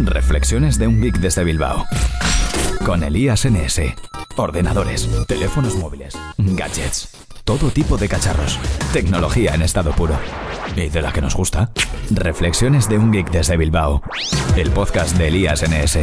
Reflexiones de un geek desde Bilbao. Con Elías NS. Ordenadores, teléfonos móviles, gadgets, todo tipo de cacharros. Tecnología en estado puro. ¿Y de la que nos gusta? Reflexiones de un geek desde Bilbao. El podcast de Elías NS.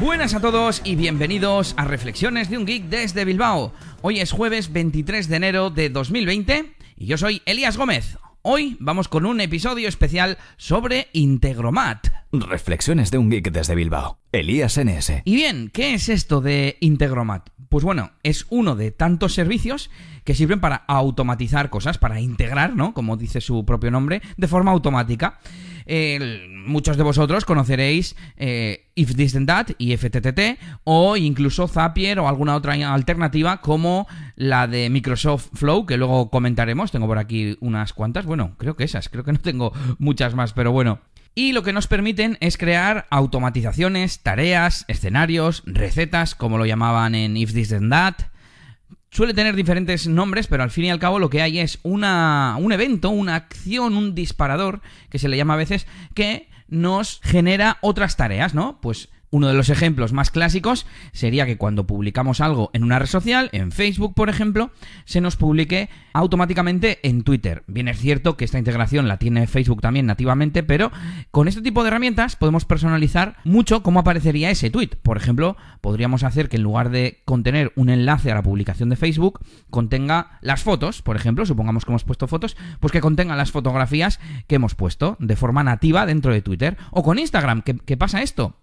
Buenas a todos y bienvenidos a Reflexiones de un Geek desde Bilbao. Hoy es jueves 23 de enero de 2020 y yo soy Elías Gómez. Hoy vamos con un episodio especial sobre Integromat. Reflexiones de un geek desde Bilbao. Elías NS. Y bien, ¿qué es esto de Integromat? Pues bueno, es uno de tantos servicios que sirven para automatizar cosas, para integrar, ¿no? Como dice su propio nombre, de forma automática. Muchos de vosotros conoceréis eh, If This Then That y FTTT o incluso Zapier o alguna otra alternativa como la de Microsoft Flow que luego comentaremos. Tengo por aquí unas cuantas. Bueno, creo que esas. Creo que no tengo muchas más, pero bueno. Y lo que nos permiten es crear automatizaciones, tareas, escenarios, recetas, como lo llamaban en If This Then That, Suele tener diferentes nombres, pero al fin y al cabo lo que hay es una, un evento, una acción, un disparador, que se le llama a veces, que nos genera otras tareas, ¿no? Pues uno de los ejemplos más clásicos sería que cuando publicamos algo en una red social, en Facebook por ejemplo, se nos publique automáticamente en Twitter. Bien es cierto que esta integración la tiene Facebook también nativamente, pero con este tipo de herramientas podemos personalizar mucho cómo aparecería ese tweet. Por ejemplo, podríamos hacer que en lugar de contener un enlace a la publicación de Facebook, contenga las fotos, por ejemplo, supongamos que hemos puesto fotos, pues que contenga las fotografías que hemos puesto de forma nativa dentro de Twitter. O con Instagram, ¿qué, pasa esto?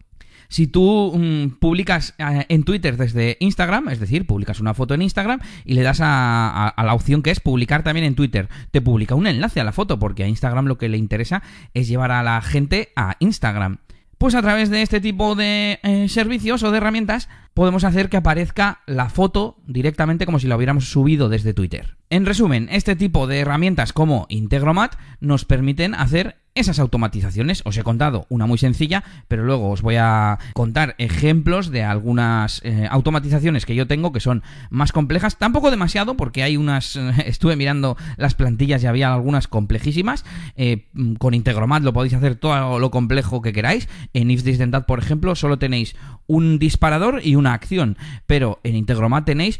Si tú mm, publicas eh, en Twitter desde Instagram, es decir, publicas una foto en Instagram y le das a, la opción que es publicar también en Twitter, te publica un enlace a la foto, porque a Instagram lo que le interesa es llevar a la gente a Instagram. Pues a través de este tipo de eh, servicios o de herramientas podemos hacer que aparezca la foto directamente como si la hubiéramos subido desde Twitter. En resumen, este tipo de herramientas como Integromat nos permiten hacer esas automatizaciones. Os he contado una muy sencilla, pero luego os voy a contar ejemplos de algunas eh, automatizaciones que yo tengo que son más complejas. Tampoco demasiado, porque hay unas. estuve mirando las plantillas y había algunas complejísimas. Eh, con Integromat lo podéis hacer todo lo complejo que queráis. En If por ejemplo, solo tenéis un disparador y una acción. Pero en Integromat tenéis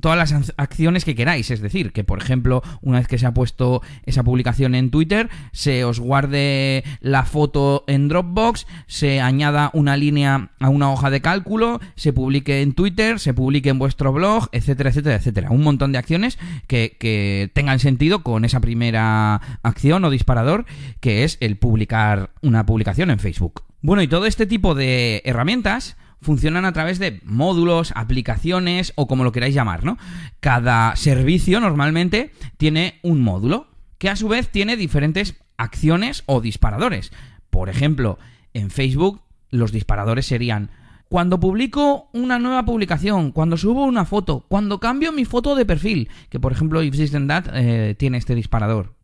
todas las acciones que queráis. Es decir, que por ejemplo, una vez que se ha puesto esa publicación en Twitter, se os guarde la foto en Dropbox, se añada una línea a una hoja de cálculo, se publique en Twitter, se publique en vuestro blog, etcétera, etcétera, etcétera. Un montón de acciones que, que tengan sentido con esa primera acción o disparador, que es el publicar una publicación en Facebook. Bueno, y todo este tipo de herramientas funcionan a través de módulos, aplicaciones o como lo queráis llamar, ¿no? Cada servicio normalmente tiene un módulo que a su vez tiene diferentes acciones o disparadores. Por ejemplo, en Facebook los disparadores serían cuando publico una nueva publicación, cuando subo una foto, cuando cambio mi foto de perfil, que por ejemplo If This That eh, tiene este disparador.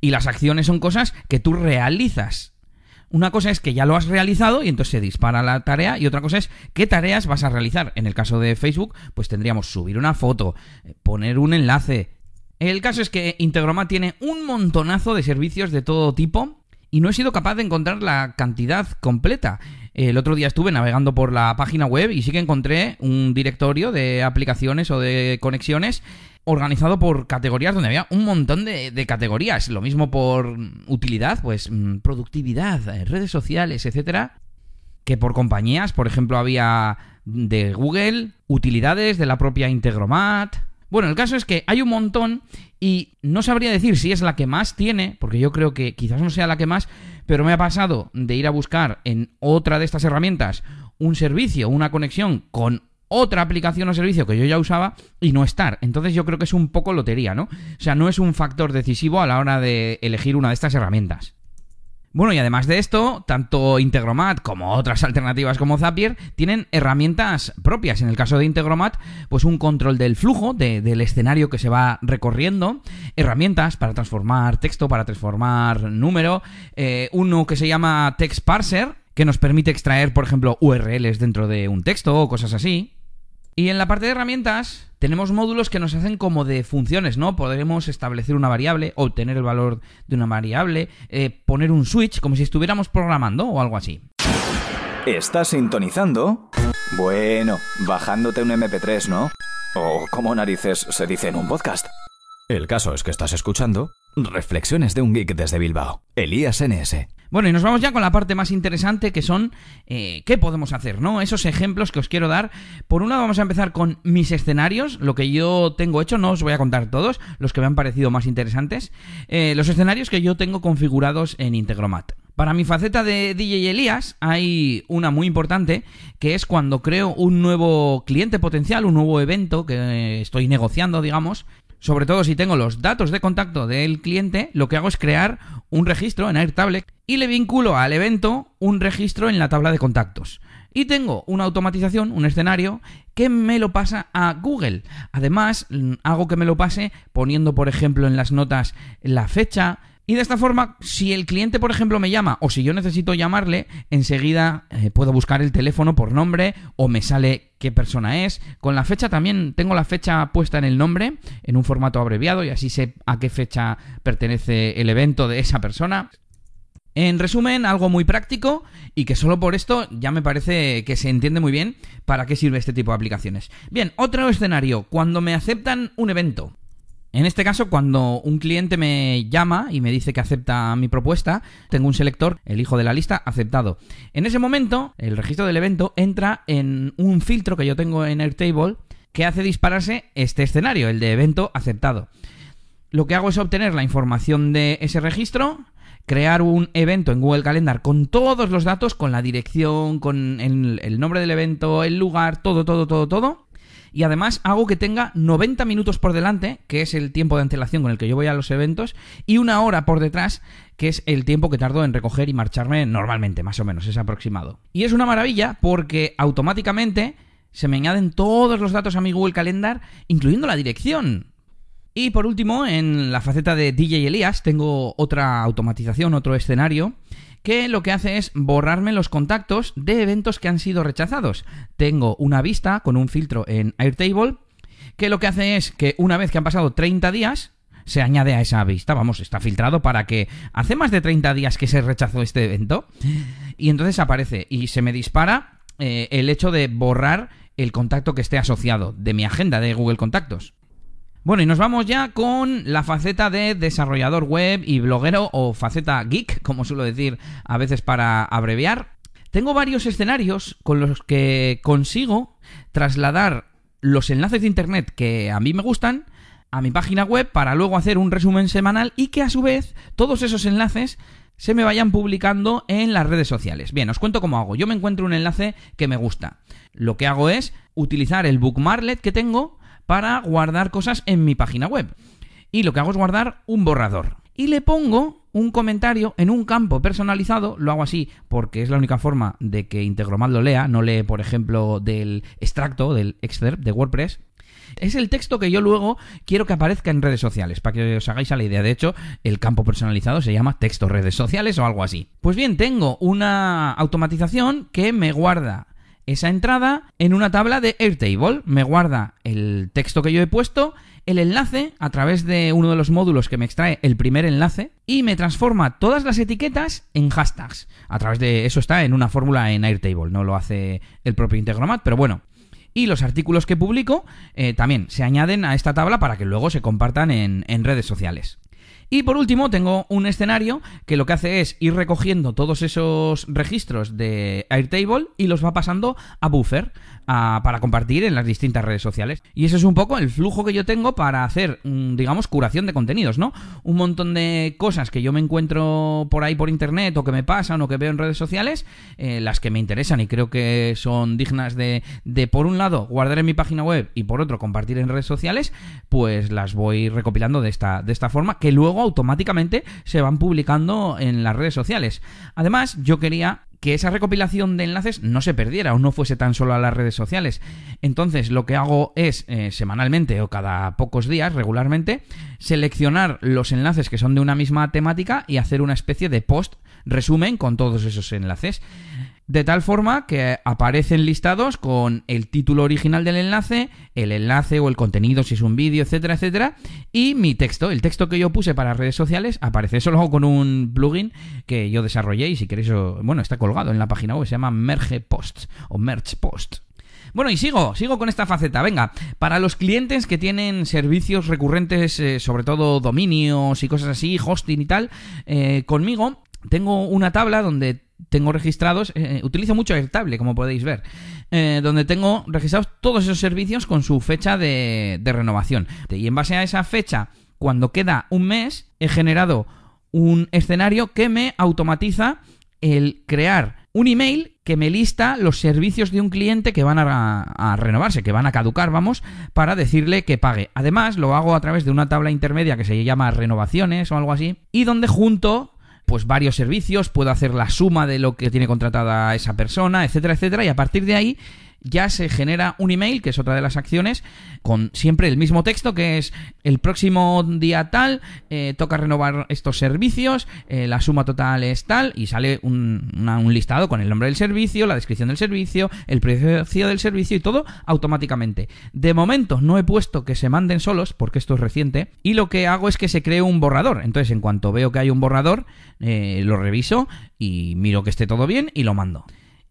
Y las acciones son cosas que tú realizas una cosa es que ya lo has realizado y entonces se dispara la tarea y otra cosa es qué tareas vas a realizar. En el caso de Facebook, pues tendríamos subir una foto, eh, poner un enlace. El caso es que Integromat tiene un montonazo de servicios de todo tipo y no he sido capaz de encontrar la cantidad completa. El otro día estuve navegando por la página web y sí que encontré un directorio de aplicaciones o de conexiones organizado por categorías donde había un montón de, categorías. Lo mismo por utilidad, pues mm, productividad, eh, redes sociales, etcétera. Que por compañías, por ejemplo, había de Google, utilidades de la propia Integromat. Bueno, el caso es que hay un montón y no sabría decir si es la que más tiene, porque yo creo que quizás no sea la que más, pero me ha pasado de ir a buscar en otra de estas herramientas un servicio, una conexión con otra aplicación o servicio que yo ya usaba y no estar. Entonces yo creo que es un poco lotería, ¿no? O sea, no es un factor decisivo a la hora de elegir una de estas herramientas. Bueno, y además de esto, tanto Integromat como otras alternativas como Zapier tienen herramientas propias. En el caso de Integromat, pues un control del flujo, del escenario que se va recorriendo, herramientas para transformar texto, para transformar número, eh, uno que se llama Text Parser, que nos permite extraer, por ejemplo, URLs dentro de un texto o cosas así. Y en la parte de herramientas tenemos módulos que nos hacen como de funciones, ¿no? Podremos establecer una variable, obtener el valor de una variable, eh, poner un switch, como si estuviéramos programando o algo así. ¿Estás sintonizando? Bueno, bajándote un MP3, ¿no? O como narices se dice en un podcast. El caso es que estás escuchando Reflexiones de un Geek desde Bilbao, Elías NS. Bueno, y nos vamos ya con la parte más interesante que son eh, qué podemos hacer, ¿no? Esos ejemplos que os quiero dar. Por un lado vamos a empezar con mis escenarios, lo que yo tengo hecho, no os voy a contar todos, los que me han parecido más interesantes. Eh, los escenarios que yo tengo configurados en Integromat. Para mi faceta de DJ Elías hay una muy importante que es cuando creo un nuevo cliente potencial, un nuevo evento que estoy negociando, digamos, sobre todo si tengo los datos de contacto del cliente, lo que hago es crear un registro en Airtable y le vinculo al evento un registro en la tabla de contactos. Y tengo una automatización, un escenario, que me lo pasa a Google. Además, mm, hago que me lo pase poniendo, por ejemplo, en las notas la fecha, y de esta forma, si el cliente, por ejemplo, me llama o si yo necesito llamarle, enseguida eh, puedo buscar el teléfono por nombre o me sale qué persona es. Con la fecha también tengo la fecha puesta en el nombre, en un formato abreviado y así sé a qué fecha pertenece el evento de esa persona. En resumen, algo muy práctico y que solo por esto ya me parece que se entiende muy bien para qué sirve este tipo de aplicaciones. Bien, otro escenario, cuando me aceptan un evento. En este caso, cuando un cliente me llama y me dice que acepta mi propuesta, tengo un selector, el hijo de la lista, aceptado. En ese momento, el registro del evento entra en un filtro que yo tengo en Airtable que hace dispararse este escenario, el de evento aceptado. Lo que hago es obtener la información de ese registro, crear un evento en Google Calendar con todos los datos, con la dirección, con el, el nombre del evento, el lugar, todo, todo, todo, todo y además hago que tenga 90 minutos por delante, que es el tiempo de antelación con el que yo voy a los eventos, y una hora por detrás, que es el tiempo que tardo en recoger y marcharme normalmente, más o menos, es aproximado. Y es una maravilla porque automáticamente se me añaden todos los datos a mi Google Calendar, incluyendo la dirección. Y por último, en la faceta de DJ Elías tengo otra automatización, otro escenario que lo que hace es borrarme los contactos de eventos que han sido rechazados. Tengo una vista con un filtro en Airtable que lo que hace es que una vez que han pasado 30 días, se añade a esa vista, vamos, está filtrado para que hace más de 30 días que se rechazó este evento y entonces aparece y se me dispara eh, el hecho de borrar el contacto que esté asociado de mi agenda de Google Contactos. Bueno, y nos vamos ya con la faceta de desarrollador web y bloguero o faceta geek, como suelo decir a veces para abreviar. Tengo varios escenarios con los que consigo trasladar los enlaces de internet que a mí me gustan a mi página web para luego hacer un resumen semanal y que a su vez todos esos enlaces se me vayan publicando en las redes sociales. Bien, os cuento cómo hago. Yo me encuentro un enlace que me gusta. Lo que hago es utilizar el bookmarklet que tengo para guardar cosas en mi página web. Y lo que hago es guardar un borrador. Y le pongo un comentario en un campo personalizado, lo hago así porque es la única forma de que Integromat lo lea, no lee, por ejemplo, del extracto, del excerpt de WordPress, es el texto que yo luego quiero que aparezca en redes sociales, para que os hagáis a la idea. De hecho, el campo personalizado se llama texto redes sociales o algo así. Pues bien, tengo una automatización que me guarda esa entrada en una tabla de Airtable. Me guarda el texto que yo he puesto, el enlace a través de uno de los módulos que me extrae el primer enlace y me transforma todas las etiquetas en hashtags. A través de eso está en una fórmula en Airtable, no lo hace el propio Integromat, pero bueno. Y los artículos que publico eh, también se añaden a esta tabla para que luego se compartan en, en redes sociales. Y por último, tengo un escenario que lo que hace es ir recogiendo todos esos registros de Airtable y los va pasando a Buffer para compartir en las distintas redes sociales. Y ese es un poco el flujo que yo tengo para hacer, mm, digamos, curación de contenidos, ¿no? Un montón de cosas que yo me encuentro por ahí por internet o que me pasan o que veo en redes sociales, eh, las que me interesan y creo que son dignas de, de, por un lado, guardar en mi página web y por otro, compartir en redes sociales, pues las voy recopilando de esta, de esta forma que luego automáticamente se van publicando en las redes sociales. Además, yo quería que esa recopilación de enlaces no se perdiera o no fuese tan solo a las redes sociales. Entonces lo que hago es eh, semanalmente o cada pocos días, regularmente, seleccionar los enlaces que son de una misma temática y hacer una especie de post resumen con todos esos enlaces. De tal forma que aparecen listados con el título original del enlace, el enlace o el contenido si es un vídeo, etcétera, etcétera, y mi texto, el texto que yo puse para redes sociales, aparece. Eso lo hago con un plugin que yo desarrollé y si queréis, bueno, está colgado en la página web, se llama Merge Post o Merge Post. Bueno, y sigo, sigo con esta faceta. Venga, para los clientes que tienen servicios recurrentes, eh, sobre todo dominios y cosas así, hosting y tal, eh, conmigo tengo una tabla donde tengo registrados, eh, utilizo mucho Airtable, como podéis ver, donde tengo registrados todos esos servicios con su fecha de renovación. Y en base a esa fecha, cuando queda un mes, he generado un escenario que me automatiza el crear un email que me lista los servicios de un cliente que van a, renovarse, que van a caducar, vamos, para decirle que pague. Además, lo hago a través de una tabla intermedia que se llama renovaciones o algo así, y donde junto pues varios servicios, puedo hacer la suma de lo que tiene contratada esa persona, etcétera, etcétera, y a partir de ahí ya se genera un email, que es otra de las acciones, con siempre el mismo texto, que es el próximo día tal, eh, toca renovar estos servicios, eh, la suma total es tal, y sale un, un, listado con el nombre del servicio, la descripción del servicio, el precio del servicio y todo automáticamente. De momento no he puesto que se manden solos, porque esto es reciente, y lo que hago es que se cree un borrador. Entonces, en cuanto veo que hay un borrador, eh, lo reviso y miro que esté todo bien y lo mando.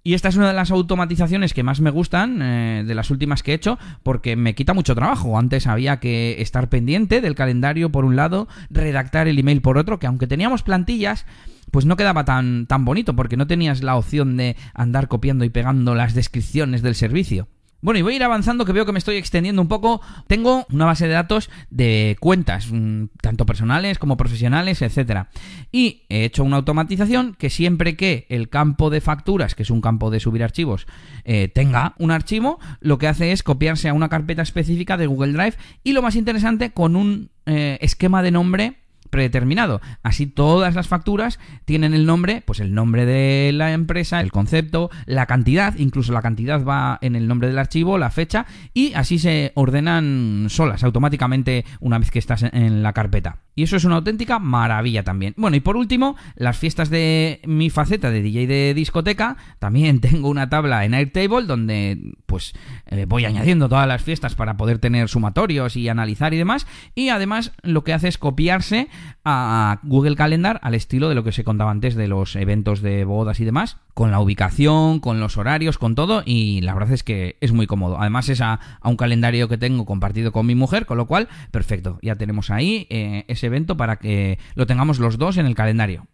Y esta es una de las automatizaciones que más me gustan, eh, de las últimas que he hecho, porque me quita mucho trabajo. Antes había que estar pendiente del calendario por un lado, redactar el email por otro, que aunque teníamos plantillas, pues no quedaba tan, tan bonito, porque no tenías la opción de andar copiando y pegando las descripciones del servicio. Bueno, y voy a ir avanzando que veo que me estoy extendiendo un poco. Tengo una base de datos de cuentas, mm, tanto personales como profesionales, etcétera. Y he hecho una automatización que siempre que el campo de facturas, que es un campo de subir archivos, eh, tenga un archivo, lo que hace es copiarse a una carpeta específica de Google Drive y lo más interesante, con un eh, esquema de nombre predeterminado. Así todas las facturas tienen el nombre, pues el nombre de la empresa, el concepto, la cantidad, incluso la cantidad va en el nombre del archivo, la fecha, y así se ordenan solas, automáticamente, una vez que estás en la carpeta. Y eso es una auténtica maravilla también. Bueno, y por último, las fiestas de mi faceta de DJ de discoteca. También tengo una tabla en Airtable donde pues eh, voy añadiendo todas las fiestas para poder tener sumatorios y analizar y demás. Y además lo que hace es copiarse a Google Calendar al estilo de lo que se contaba antes de los eventos de bodas y demás, con la ubicación, con los horarios, con todo, y la verdad es que es muy cómodo. Además es a, un calendario que tengo compartido con mi mujer, con lo cual, perfecto, ya tenemos ahí eh, ese evento para que lo tengamos los dos en el calendario.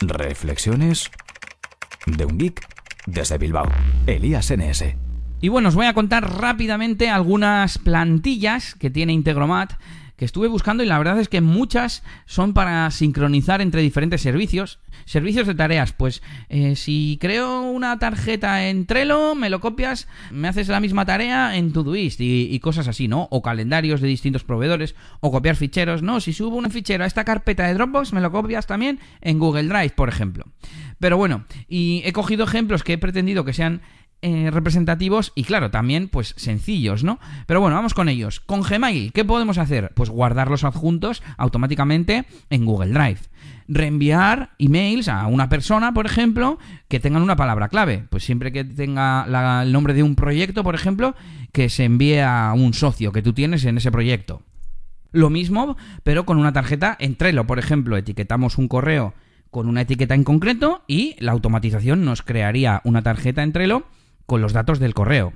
Reflexiones de un geek desde Bilbao, Elías NS. Y bueno, os voy a contar rápidamente algunas plantillas que tiene Integromat que estuve buscando y la verdad es que muchas son para sincronizar entre diferentes servicios. Servicios de tareas, pues eh, si creo una tarjeta en Trello, me lo copias, me haces la misma tarea en Todoist y, y cosas así, ¿no? O calendarios de distintos proveedores, o copiar ficheros, ¿no? Si subo un fichero a esta carpeta de Dropbox, me lo copias también en Google Drive, por ejemplo. Pero bueno, y he cogido ejemplos que he pretendido que sean eh, representativos y claro, también pues sencillos, ¿no? Pero bueno, vamos con ellos. Con Gmail, ¿qué podemos hacer? Pues guardar los adjuntos automáticamente en Google Drive. Reenviar emails a una persona, por ejemplo, que tengan una palabra clave. Pues siempre que tenga el nombre de un proyecto, por ejemplo, que se envíe a un socio que tú tienes en ese proyecto. Lo mismo, pero con una tarjeta en Trello, por ejemplo, etiquetamos un correo con una etiqueta en concreto y la automatización nos crearía una tarjeta en Trello con los datos del correo.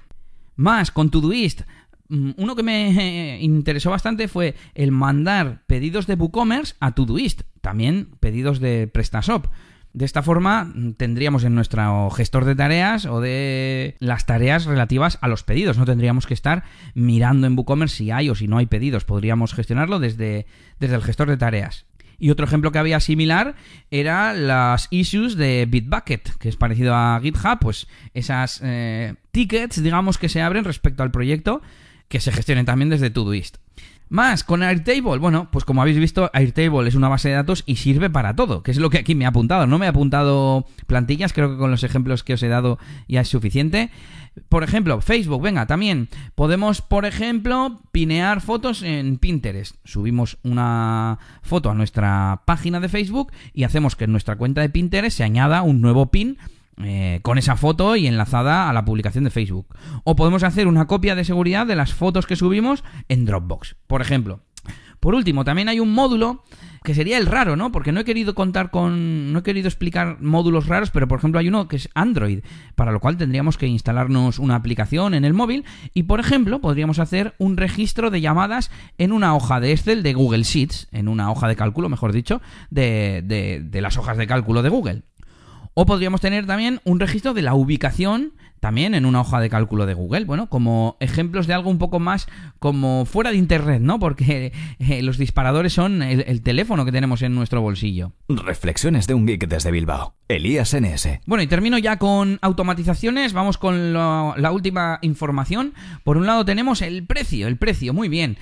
Más, con Todoist. Mm, uno que me interesó bastante fue el mandar pedidos de WooCommerce a Todoist. También pedidos de PrestaShop. De esta forma mm, tendríamos en nuestro gestor de tareas o de las tareas relativas a los pedidos. No tendríamos que estar mirando en WooCommerce si hay o si no hay pedidos. Podríamos gestionarlo desde, desde el gestor de tareas. Y otro ejemplo que había similar era las issues de Bitbucket, que es parecido a GitHub, pues esas eh, tickets, digamos, que se abren respecto al proyecto, que se gestionen también desde Todoist. Más, con Airtable. Bueno, pues como habéis visto, Airtable es una base de datos y sirve para todo, que es lo que aquí me ha apuntado. No me ha apuntado plantillas, creo que con los ejemplos que os he dado ya es suficiente. Por ejemplo, Facebook, venga, también podemos, por ejemplo, pinear fotos en Pinterest. Subimos una foto a nuestra página de Facebook y hacemos que en nuestra cuenta de Pinterest se añada un nuevo pin eh, con esa foto y enlazada a la publicación de Facebook. O podemos hacer una copia de seguridad de las fotos que subimos en Dropbox, por ejemplo. Por último, también hay un módulo que sería el raro, ¿no? Porque no he querido contar con. No he querido explicar módulos raros, pero por ejemplo hay uno que es Android, para lo cual tendríamos que instalarnos una aplicación en el móvil y, por ejemplo, podríamos hacer un registro de llamadas en una hoja de Excel de Google Sheets, en una hoja de cálculo, mejor dicho, de, de, de las hojas de cálculo de Google. O podríamos tener también un registro de la ubicación también en una hoja de cálculo de Google. Bueno, como ejemplos de algo un poco más como fuera de Internet, ¿no? Porque eh, los disparadores son el, teléfono que tenemos en nuestro bolsillo. Reflexiones de un geek desde Bilbao. Elías NS. Bueno, y termino ya con automatizaciones. Vamos con la última información. Por un lado tenemos el precio, el precio, muy bien.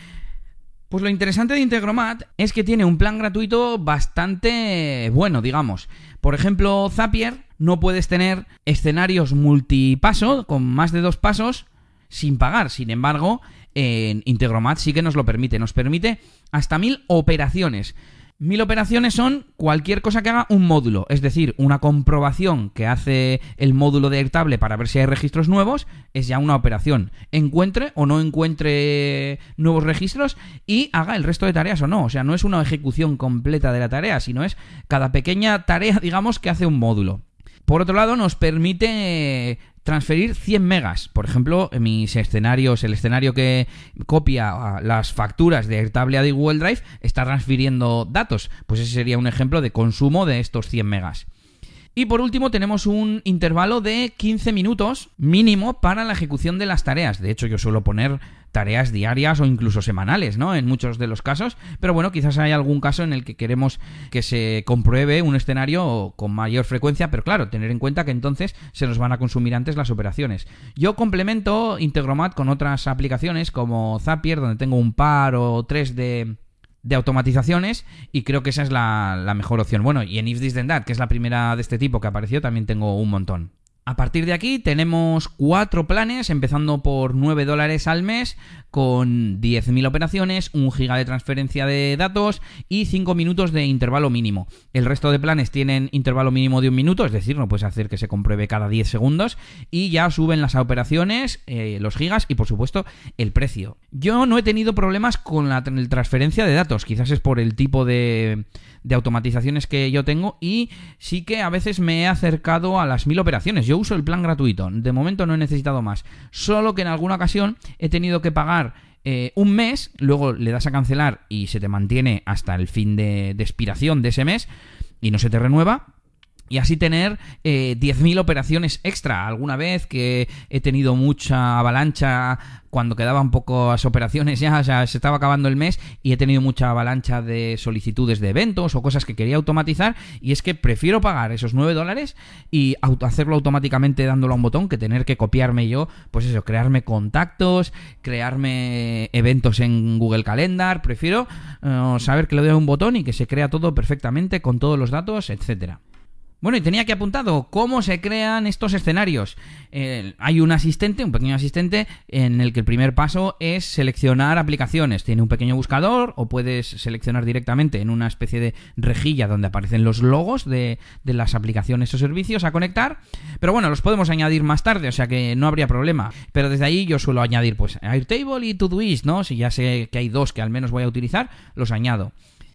Pues lo interesante de Integromat es que tiene un plan gratuito bastante bueno, digamos. Por ejemplo, Zapier no puedes tener escenarios multipaso con más de dos pasos sin pagar. Sin embargo, en Integromat sí que nos lo permite. Nos permite hasta mil operaciones. Mil operaciones son cualquier cosa que haga un módulo, es decir, una comprobación que hace el módulo de para ver si hay registros nuevos, es ya una operación. Encuentre o no encuentre nuevos registros y haga el resto de tareas o no. O sea, no es una ejecución completa de la tarea, sino es cada pequeña tarea, digamos, que hace un módulo. Por otro lado, nos permite transferir 100 megas. Por ejemplo, en mis escenarios, el escenario que copia las facturas de Airtable a Google Drive está transfiriendo datos. Pues ese sería un ejemplo de consumo de estos 100 megas. Y por último tenemos un intervalo de 15 minutos mínimo para la ejecución de las tareas. De hecho yo suelo poner tareas diarias o incluso semanales, ¿no? En muchos de los casos. Pero bueno, quizás hay algún caso en el que queremos que se compruebe un escenario con mayor frecuencia, pero claro, tener en cuenta que entonces se nos van a consumir antes las operaciones. Yo complemento Integromat con otras aplicaciones como Zapier, donde tengo un par o tres de de automatizaciones y creo que esa es la, mejor opción. Bueno, y en If This That, que es la primera de este tipo que apareció, también tengo un montón. A partir de aquí tenemos cuatro planes, empezando por 9 dólares al mes, con 10.000 operaciones, 1 giga de transferencia de datos y 5 minutos de intervalo mínimo. El resto de planes tienen intervalo mínimo de un minuto, es decir, no puedes hacer que se compruebe cada 10 segundos, y ya suben las operaciones, eh, los gigas y por supuesto el precio. Yo no he tenido problemas con la transferencia de datos, quizás es por el tipo de de automatizaciones que yo tengo y sí que a veces me he acercado a las mil operaciones. Yo uso el plan gratuito, de momento no he necesitado más. Solo que en alguna ocasión he tenido que pagar eh, un mes, luego le das a cancelar y se te mantiene hasta el fin de, de expiración de ese mes y no se te renueva y así tener eh, 10.000 operaciones extra. Alguna vez que he tenido mucha avalancha cuando quedaban pocas operaciones ya, o sea, se estaba acabando el mes y he tenido mucha avalancha de solicitudes de eventos o cosas que quería automatizar y es que prefiero pagar esos 9 dólares y hacerlo automáticamente dándolo a un botón que tener que copiarme yo, pues eso, crearme contactos, crearme eventos en Google Calendar, prefiero eh, saber que le doy a un botón y que se crea todo perfectamente con todos los datos, etcétera. Bueno, y tenía que apuntado cómo se crean estos escenarios. Hay un asistente, un pequeño asistente, en el que el primer paso es seleccionar aplicaciones. Tiene un pequeño buscador o puedes seleccionar directamente en una especie de rejilla donde aparecen los logos de, de las aplicaciones o servicios a conectar. Pero bueno, los podemos añadir más tarde, o sea que no habría problema. Pero desde ahí yo suelo añadir pues Airtable y Todoist, ¿no? Si ya sé que hay dos que al menos voy a utilizar, los añado.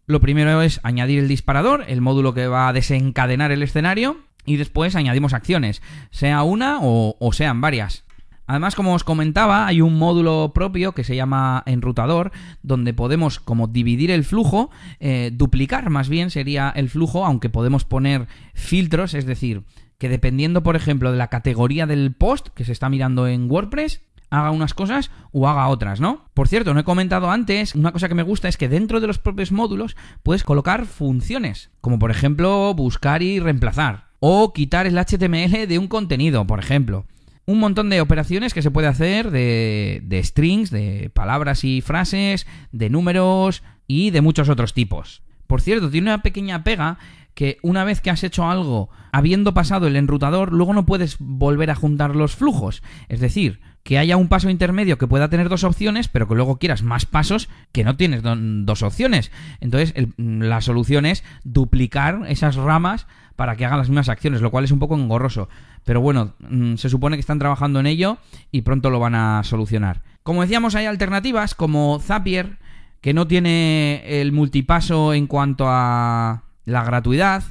Lo primero es añadir el disparador, el módulo que va a desencadenar el escenario, y después añadimos acciones, sea una o, sean varias. Además, como os comentaba, hay un módulo propio que se llama enrutador, donde podemos como dividir el flujo, eh, duplicar más bien sería el flujo, aunque podemos poner filtros, es decir, que dependiendo, por ejemplo, de la categoría del post que se está mirando en WordPress, haga unas cosas o haga otras, ¿no? Por cierto, no he comentado antes, una cosa que me gusta es que dentro de los propios módulos puedes colocar funciones, como por ejemplo buscar y reemplazar, o quitar el HTML de un contenido, por ejemplo. un montón de operaciones que se puede hacer de, de strings, de palabras y frases, de números y de muchos otros tipos. Por cierto, tiene una pequeña pega que una vez que has hecho algo habiendo pasado el enrutador, luego no puedes volver a juntar los flujos. Es decir, que haya un paso intermedio que pueda tener dos opciones, pero que luego quieras más pasos que no tienes dos opciones. Entonces, la solución es duplicar esas ramas para que hagan las mismas acciones, lo cual es un poco engorroso. Pero bueno, mm, se supone que están trabajando en ello y pronto lo van a solucionar. Como decíamos, hay alternativas como Zapier, que no tiene el multipaso en cuanto a la gratuidad,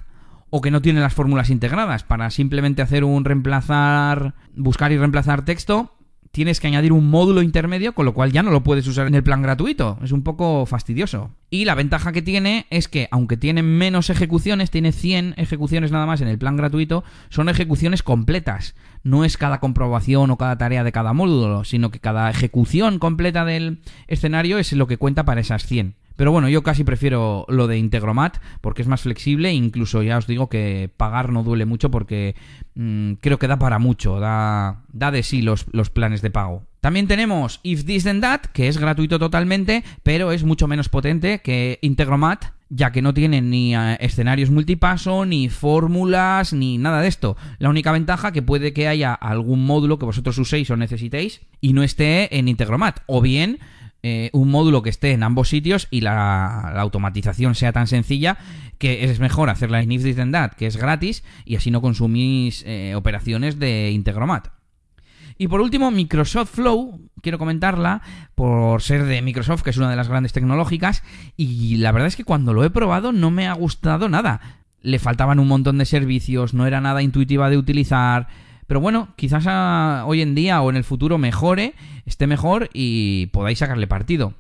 o que no tiene las fórmulas integradas. Para simplemente hacer un reemplazar, buscar y reemplazar texto, tienes que añadir un módulo intermedio, con lo cual ya no lo puedes usar en el plan gratuito. Es un poco fastidioso. Y la ventaja que tiene es que, aunque tiene menos ejecuciones, tiene 100 ejecuciones nada más en el plan gratuito, son ejecuciones completas. No es cada comprobación o cada tarea de cada módulo, sino que cada ejecución completa del escenario es lo que cuenta para esas 100. Pero bueno, yo casi prefiero lo de Integromat porque es más flexible incluso ya os digo que pagar no duele mucho porque mm, creo que da para mucho, da, da de sí los, los planes de pago. También tenemos If This Then That, que es gratuito totalmente, pero es mucho menos potente que Integromat, ya que no tiene ni eh, escenarios multipaso, ni fórmulas, ni nada de esto. La única ventaja que puede que haya algún módulo que vosotros uséis o necesitéis y no esté en Integromat. O bien eh, un módulo que esté en ambos sitios y la, automatización sea tan sencilla que es mejor hacerla en If This Then That, que es gratis, y así no consumís eh, operaciones de Integromat. Y por último, Microsoft Flow, quiero comentarla por ser de Microsoft, que es una de las grandes tecnológicas, y la verdad es que cuando lo he probado no me ha gustado nada. Le faltaban un montón de servicios, no era nada intuitiva de utilizar, pero bueno, quizás hoy en día o en el futuro mejore, esté mejor y podáis sacarle partido.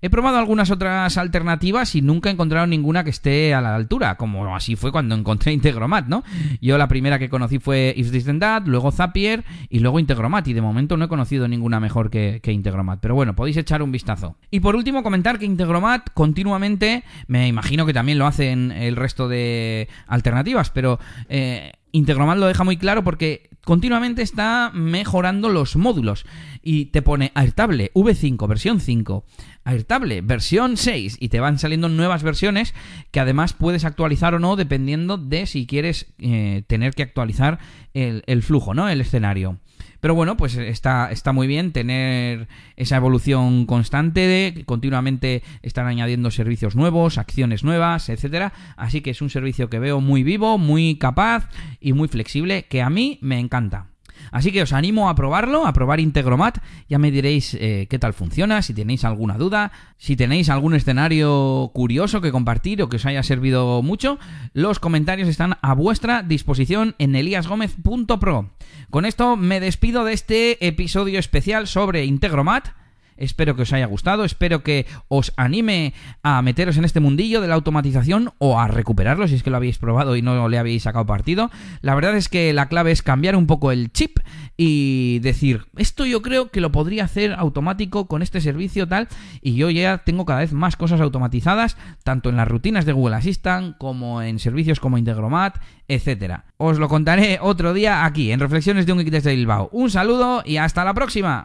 He probado algunas otras alternativas y nunca he encontrado ninguna que esté a la altura, como así fue cuando encontré Integromat, ¿no? Yo la primera que conocí fue If This Then That, luego Zapier y luego Integromat, y de momento no he conocido ninguna mejor que, Integromat, pero bueno, podéis echar un vistazo. Y por último, comentar que Integromat continuamente, me imagino que también lo hacen el resto de alternativas, pero... Eh, Integromat lo deja muy claro porque continuamente está mejorando los módulos. Y te pone Airtable V5 versión 5, Airtable versión 6 y te van saliendo nuevas versiones que además puedes actualizar o no dependiendo de si quieres eh, tener que actualizar el, el flujo, ¿no? El escenario. Pero bueno, pues está, está muy bien tener esa evolución constante de continuamente estar añadiendo servicios nuevos, acciones nuevas, etcétera. Así que es un servicio que veo muy vivo, muy capaz y muy flexible, que a mí me encanta. Así que os animo a probarlo, a probar Integromat. Ya me diréis eh, qué tal funciona, si tenéis alguna duda, si tenéis algún escenario curioso que compartir o que os haya servido mucho. Los comentarios están a vuestra disposición en eliasgomez.pro. Con esto me despido de este episodio especial sobre Integromat. Espero que os haya gustado, espero que os anime a meteros en este mundillo de la automatización o a recuperarlo si es que lo habéis probado y no le habéis sacado partido. La verdad es que la clave es cambiar un poco el chip y decir, esto yo creo que lo podría hacer automático con este servicio tal y yo ya tengo cada vez más cosas automatizadas, tanto en las rutinas de Google Assistant como en servicios como Integromat, etcétera. Os lo contaré otro día aquí en Reflexiones de un Geek desde Bilbao. Un saludo y hasta la próxima.